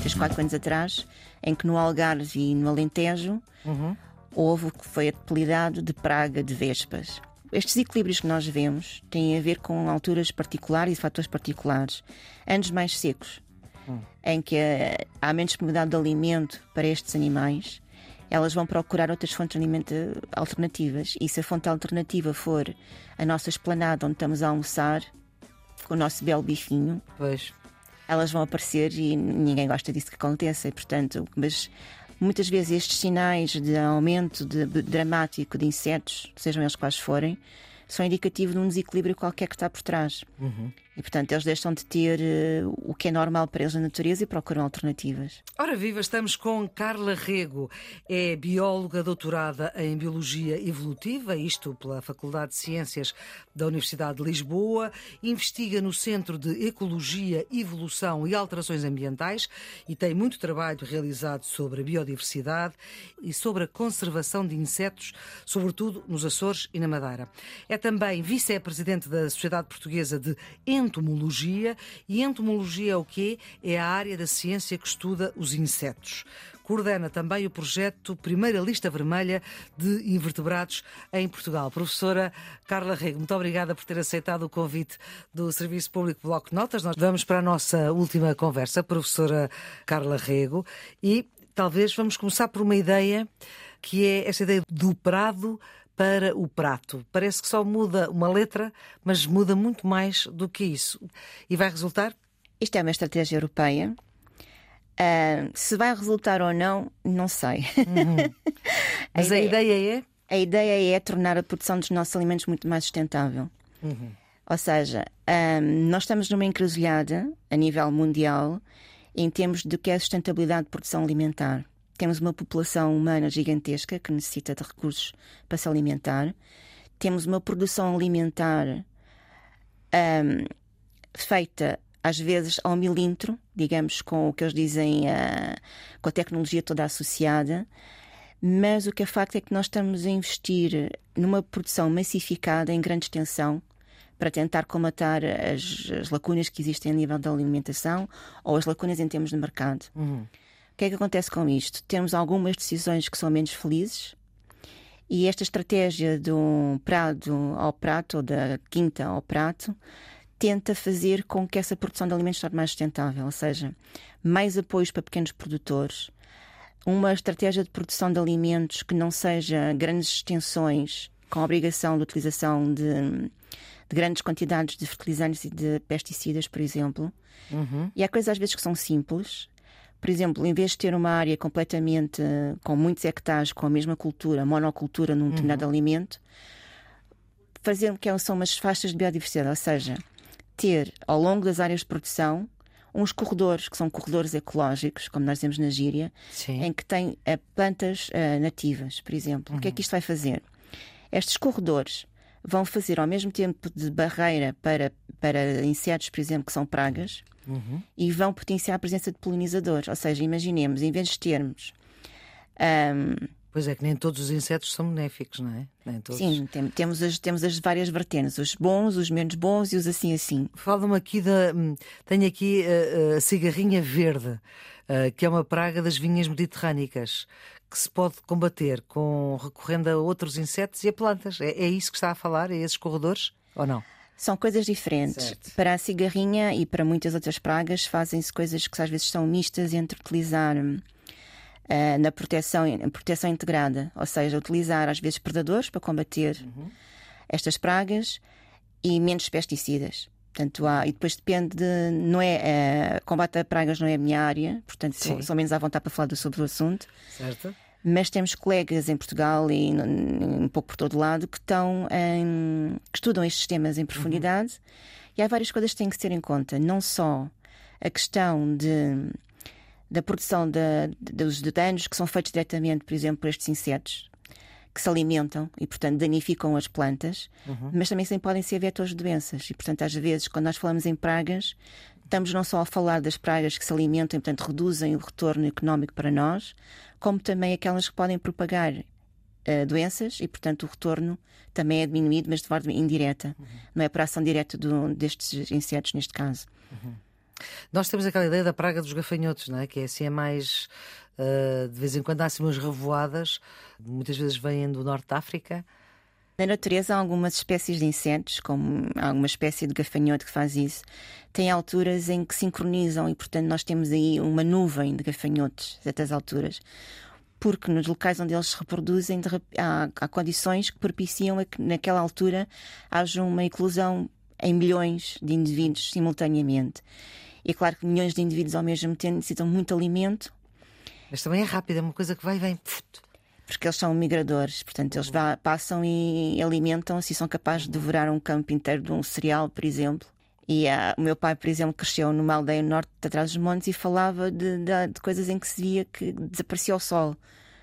Três, quatro anos atrás, em que no Algarve e no Alentejo houve o que foi apelidado de praga de vespas. Estes equilíbrios que nós vemos têm a ver com alturas particulares e fatores particulares. Anos mais secos, em que eh, há menos disponibilidade de alimento para estes animais, elas vão procurar outras fontes de alimento eh, alternativas. E se a fonte alternativa for a nossa esplanada onde estamos a almoçar, com o nosso belo bifinho, Pois. elas vão aparecer e ninguém gosta disso que aconteça. E, portanto, mas muitas vezes estes sinais de aumento de, de- dramático de insetos, sejam eles quais forem, são indicativos de um desequilíbrio qualquer que está por trás. E, portanto, eles deixam de ter eh, o que é normal para eles na natureza e procuram alternativas. Ora viva, estamos com Carla Rego, é bióloga doutorada em Biologia Evolutiva, isto pela Faculdade de Ciências da Universidade de Lisboa, investiga no Centro de Ecologia, Evolução e Alterações Ambientais e tem muito trabalho realizado sobre a biodiversidade e sobre a conservação de insetos, sobretudo nos Açores e na Madeira. É também vice-presidente da Sociedade Portuguesa de Entomologia e entomologia é o quê? É a área da ciência que estuda os insetos. Coordena também o projeto Primeira Lista Vermelha de Invertebrados em Portugal. Professora Carla Rego, muito obrigada por ter aceitado o convite do Serviço Público Bloco de Notas. Nós vamos para a nossa última conversa, professora Carla Rego, e talvez vamos começar por uma ideia que é essa ideia do prado para o prato. Parece que só muda uma letra, mas muda muito mais do que isso. E vai resultar? Isto é uma estratégia europeia. Ah, se vai resultar ou não, não sei. Mas a ideia é. A ideia é tornar a produção dos nossos alimentos muito mais sustentável. Ou seja, ahm, nós estamos numa encruzilhada a nível mundial em termos do que é a sustentabilidade de produção alimentar. Temos uma população humana gigantesca que necessita de recursos para se alimentar. Temos uma produção alimentar ahm, feita às vezes ao milímetro, digamos, com o que eles dizem, ah, com a tecnologia toda associada. Mas o que é facto é que nós estamos a investir numa produção massificada em grande extensão para tentar comatar as, as lacunas que existem a nível da alimentação ou as lacunas em termos de mercado. O que é que acontece com isto? Temos algumas decisões que são menos felizes e esta estratégia do prado ao prato ou da quinta ao prato tenta fazer com que essa produção de alimentos torne mais sustentável, ou seja, mais apoios para pequenos produtores, uma estratégia de produção de alimentos que não seja grandes extensões com a obrigação de utilização de, de grandes quantidades de fertilizantes e de pesticidas, por exemplo. E há coisas às vezes que são simples. Por exemplo, em vez de ter uma área completamente eh, com muitos hectares com a mesma cultura, monocultura num determinado alimento, fazer o que são umas faixas de biodiversidade, ou seja, ter ao longo das áreas de produção uns corredores que são corredores ecológicos, como nós temos na gíria, Sim. em que tem eh, plantas eh, nativas, por exemplo. O que é que isto vai fazer? Estes corredores vão fazer ao mesmo tempo de barreira para, para insetos, por exemplo, que são pragas, e vão potenciar a presença de polinizadores. Ou seja, imaginemos, em vez de termos ahm, Pois é, que nem todos os insetos são benéficos, não é? Nem todos. Sim, tem- temos, as, temos as várias vertentes, os bons, os menos bons e os assim assim. Fala-me aqui da. hum, Tenho aqui uh, a cigarrinha verde, uh, que é uma praga das vinhas mediterrânicas, que se pode combater com recorrendo a outros insetos e a plantas. É, é isso que está a falar? É esses corredores? Ou não? São coisas diferentes. Certo. Para a cigarrinha e para muitas outras pragas fazem-se coisas que às vezes são mistas entre utilizar eh, na proteção, proteção integrada, ou seja, utilizar às vezes predadores para combater estas pragas e menos pesticidas. Portanto, há, e depois depende de. Não é, eh, combate a pragas não é a minha área, portanto, sou, sou menos à vontade para falar sobre o assunto. Certo? mas temos colegas em Portugal e um pouco por todo lado que estão em, que estudam estes temas em profundidade e há várias coisas que têm que ter em conta, não só a questão de da produção dos de danos que são feitos diretamente, por exemplo, por estes insetos que se alimentam e, portanto, danificam as plantas, mas também podem ser vetores de doenças. E, portanto, às vezes, quando nós falamos em pragas, estamos não só a falar das pragas que se alimentam e, portanto, reduzem o retorno económico para nós, como também aquelas que podem propagar uh, doenças e, portanto, o retorno também é diminuído, mas de forma indireta. Uhum. Não é por ação direta do, destes insetos, neste caso. Uhum. Nós temos aquela ideia da praga dos gafanhotos, não é? Que é assim, é mais. Uh, de vez em quando há assim umas revoadas, muitas vezes vêm do norte da África. Na natureza há algumas espécies de insetos, como alguma espécie de gafanhoto que faz isso. Tem alturas em que sincronizam e, portanto, nós temos aí uma nuvem de gafanhotos a certas alturas. Porque nos locais onde eles se reproduzem há, há condições que propiciam a que naquela altura haja uma eclosão em milhões de indivíduos simultaneamente. E claro que milhões de indivíduos ao mesmo tempo necessitam muito alimento. Mas também é rápido, é uma coisa que vai e vem. Porque eles são migradores, portanto, eles vá, passam e alimentam-se e são capazes de devorar um campo inteiro de um cereal, por exemplo. E uh, o meu pai, por exemplo, cresceu numa aldeia no norte, atrás dos montes, e falava de, de, de coisas em que se via que desaparecia o sol.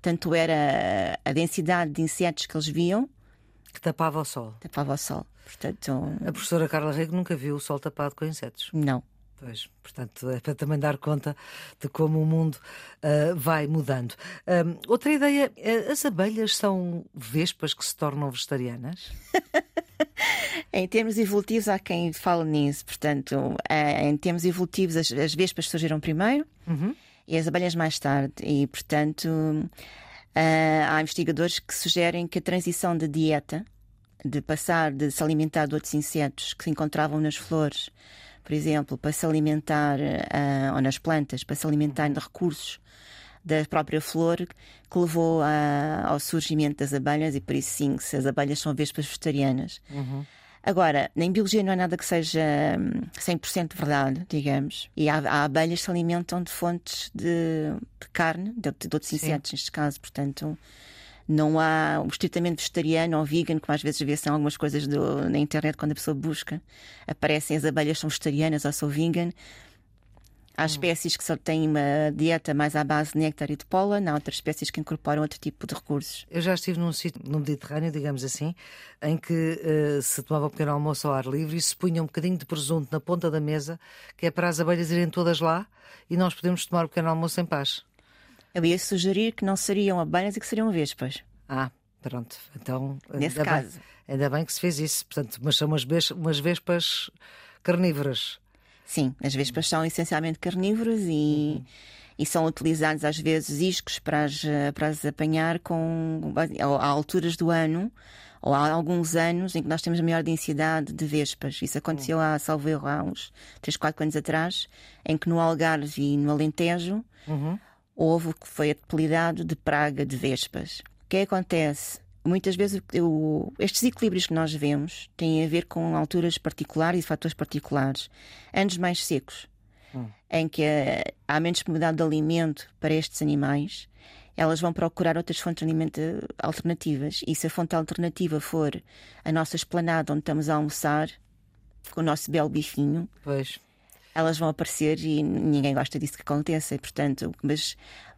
Tanto era a densidade de insetos que eles viam. Que tapava o sol. Tapava o sol. Portanto, a professora Carla Rego nunca viu o sol tapado com insetos. Não. Pois, portanto, é para também dar conta de como o mundo uh, vai mudando. Um, outra ideia, uh, as abelhas são vespas que se tornam vegetarianas? em termos evolutivos, há quem fale nisso. Portanto, uh, em termos evolutivos, as, as vespas surgiram primeiro uhum. e as abelhas mais tarde. E, portanto, há investigadores que sugerem que a transição de dieta, de passar de se alimentar de outros insetos que se encontravam nas flores por exemplo, para se alimentar, uh, ou nas plantas, para se alimentar de recursos da própria flor, que levou a, ao surgimento das abelhas, e por isso sim, se as abelhas são vespas vegetarianas. Uhum. Agora, em biologia não é nada que seja 100% hum, verdade, digamos. E há, há, abelhas que se alimentam de fontes de, de carne, de, de outros insetos, neste caso. Portanto, não há um estritamente vegetariano ou vegan, como às vezes vê-se em algumas coisas do, na internet quando a pessoa busca. Aparecem as abelhas são vegetarianas ou são vegan. Há hum. espécies que só têm uma dieta mais à base de néctar e de pólen, há outras espécies que incorporam outro tipo de recursos. Eu já estive num sítio no Mediterrâneo, digamos assim, em que uh, se tomava um pequeno almoço ao ar livre e se punha um bocadinho de presunto na ponta da mesa, que é para as abelhas irem todas lá e nós podemos tomar o um pequeno almoço em paz. Eu ia sugerir que não seriam abelhas e que seriam vespas. Ah, pronto. Então, Nesse ainda caso. Bem, ainda bem que se fez isso. Portanto, mas são umas, umas vespas carnívoras. Sim, as vespas são essencialmente carnívoras e, uhum. e são utilizados às vezes iscos para as, para as apanhar com, a alturas do ano ou há alguns anos em que nós temos a maior densidade de vespas. Isso aconteceu há, salvo erro, há uns 3, 4 anos atrás, em que no Algarve e no Alentejo uhum houve o que foi apelidado de praga de vespas. O que acontece? Muitas vezes o, estes equilíbrios que nós vemos têm a ver com alturas particulares e fatores particulares. Anos mais secos, hum. em que há menos disponibilidade de alimento para estes animais, elas vão procurar outras fontes de alimento alternativas. E se a fonte alternativa for a nossa esplanada onde estamos a almoçar, com o nosso belo bifinho, pois elas vão aparecer e ninguém gosta disso que aconteça. E, portanto, mas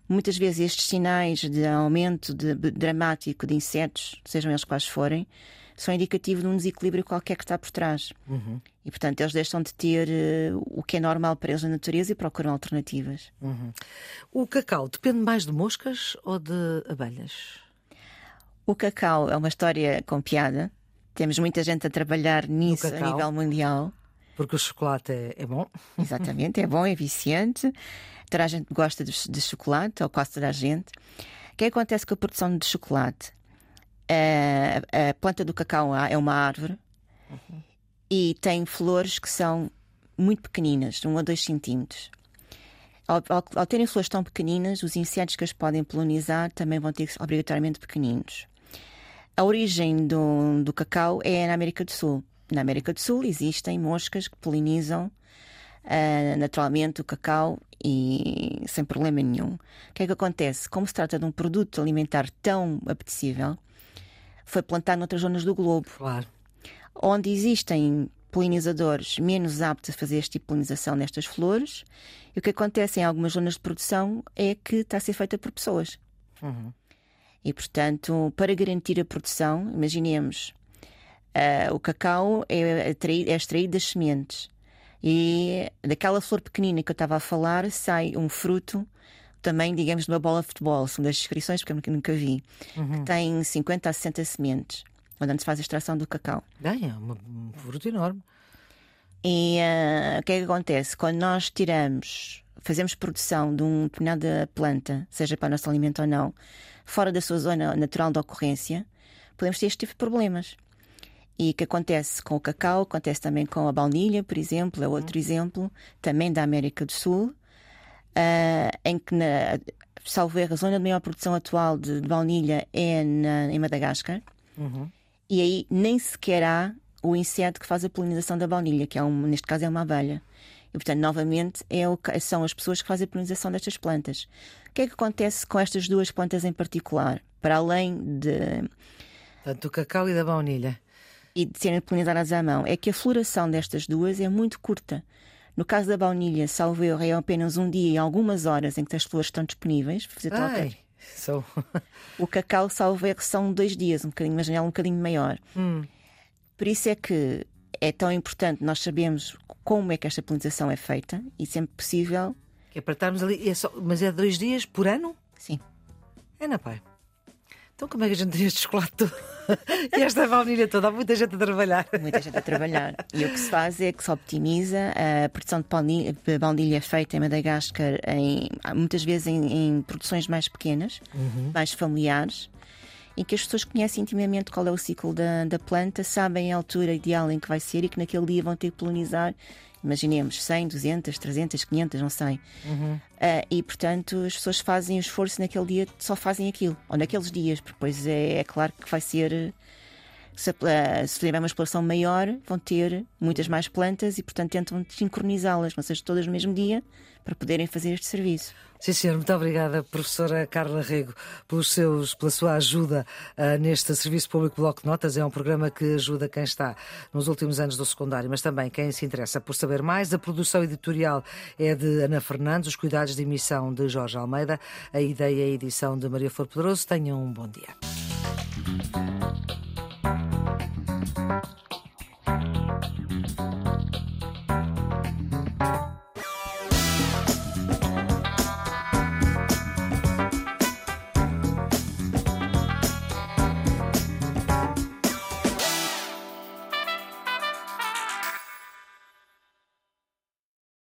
muitas vezes estes sinais de aumento de, de, dramático de insetos, sejam eles quais forem, são indicativos de um desequilíbrio qualquer que está por trás. Uhum. E, portanto, eles deixam de ter uh, o que é normal para eles na natureza e procuram alternativas. Uhum. O cacau depende mais de moscas ou de abelhas? O cacau é uma história com piada. Temos muita gente a trabalhar nisso a nível mundial. Porque o chocolate é, é bom. Exatamente, é bom, é viciante. Toda a gente gosta de, de chocolate, ou quase toda a gente. O que acontece com a produção de chocolate? A, a planta do cacau é uma árvore uhum. e tem flores que são muito pequeninas, 1 um a 2 centímetros. Ao, ao, ao, terem flores tão pequeninas, os insetos que as podem polinizar também vão ter obrigatoriamente pequeninos. A origem do, do cacau é na América do Sul. Na América do Sul existem moscas que polinizam uh, naturalmente o cacau e sem problema nenhum. O que é que acontece? Como se trata de um produto alimentar tão apetecível, foi plantado noutras zonas do globo. Claro. Onde existem polinizadores menos aptos a fazer este tipo de polinização nestas flores. E o que acontece em algumas zonas de produção é que está a ser feita por pessoas. Uhum. E, portanto, para garantir a produção, imaginemos Uh, o cacau é, é extraído das sementes e daquela flor pequenina que eu estava a falar sai um fruto tamanho, digamos, de uma bola de futebol, são das descrições, porque eu nunca vi, uhum. que tem 50 a 60 sementes, onde se faz a extração do cacau. Bem, é um fruto enorme. E uh, o que é que acontece? Quando nós tiramos, fazemos produção de uma determinada planta, seja para o nosso alimento ou não, fora da sua zona natural de ocorrência, podemos ter este tipo de problemas. E que acontece com o cacau, acontece também com a baunilha, por exemplo, é outro uhum. exemplo, também da América do Sul, uh, em que, na, salvo erro, a zona de maior produção atual de, de baunilha é na, em Madagascar. Uhum. E aí nem sequer há o inseto que faz a polinização da baunilha, que é um, neste caso é uma abelha. E, portanto, novamente, é o, são as pessoas que fazem a polinização destas plantas. O que é que acontece com estas duas plantas em particular? Para além de. Tanto do cacau e da baunilha e de serem polinizadas à mão é que a floração destas duas é muito curta. No caso da baunilha, salvo erro, é apenas um dia e algumas horas em que as flores estão disponíveis para fazer. So... o cacau, salvo erro, são dois dias, um bocadinho, uma janela um bocadinho maior. Hum. Por isso é que é tão importante nós sabermos como é que esta polinização é feita e sempre possível. Que é para estarmos ali, é só... mas é dois dias por ano? Sim. É na pai. Então como é que a gente tem este chocolate todo? e esta baunilha toda? Há muita gente a trabalhar. Muita gente a trabalhar. E o que se faz é que se optimiza a produção de baunilha feita em Madagascar, em, muitas vezes em, em produções mais pequenas, uhum. mais familiares em que as pessoas conhecem intimamente qual é o ciclo da, da planta, sabem a altura ideal em que vai ser e que naquele dia vão ter que polinizar imaginemos 100, 200, 300, 500, não sei. Uhum. Uh, e portanto as pessoas fazem o esforço naquele dia, só fazem aquilo, ou naqueles dias, porque depois é, é claro que vai ser. Se, se tiver uma exploração maior, vão ter muitas mais plantas e, portanto, tentam sincronizá-las, não seja todas no mesmo dia, para poderem fazer este serviço. Sim, senhor, muito obrigada, professora Carla Rego, pelos seus, pela sua ajuda uh, neste Serviço Público Bloco de Notas. É um programa que ajuda quem está nos últimos anos do secundário, mas também quem se interessa por saber mais. A produção editorial é de Ana Fernandes, os cuidados de emissão de Jorge Almeida, a ideia e a edição de Maria Flor Pedroso. Tenham um bom dia. Thank you.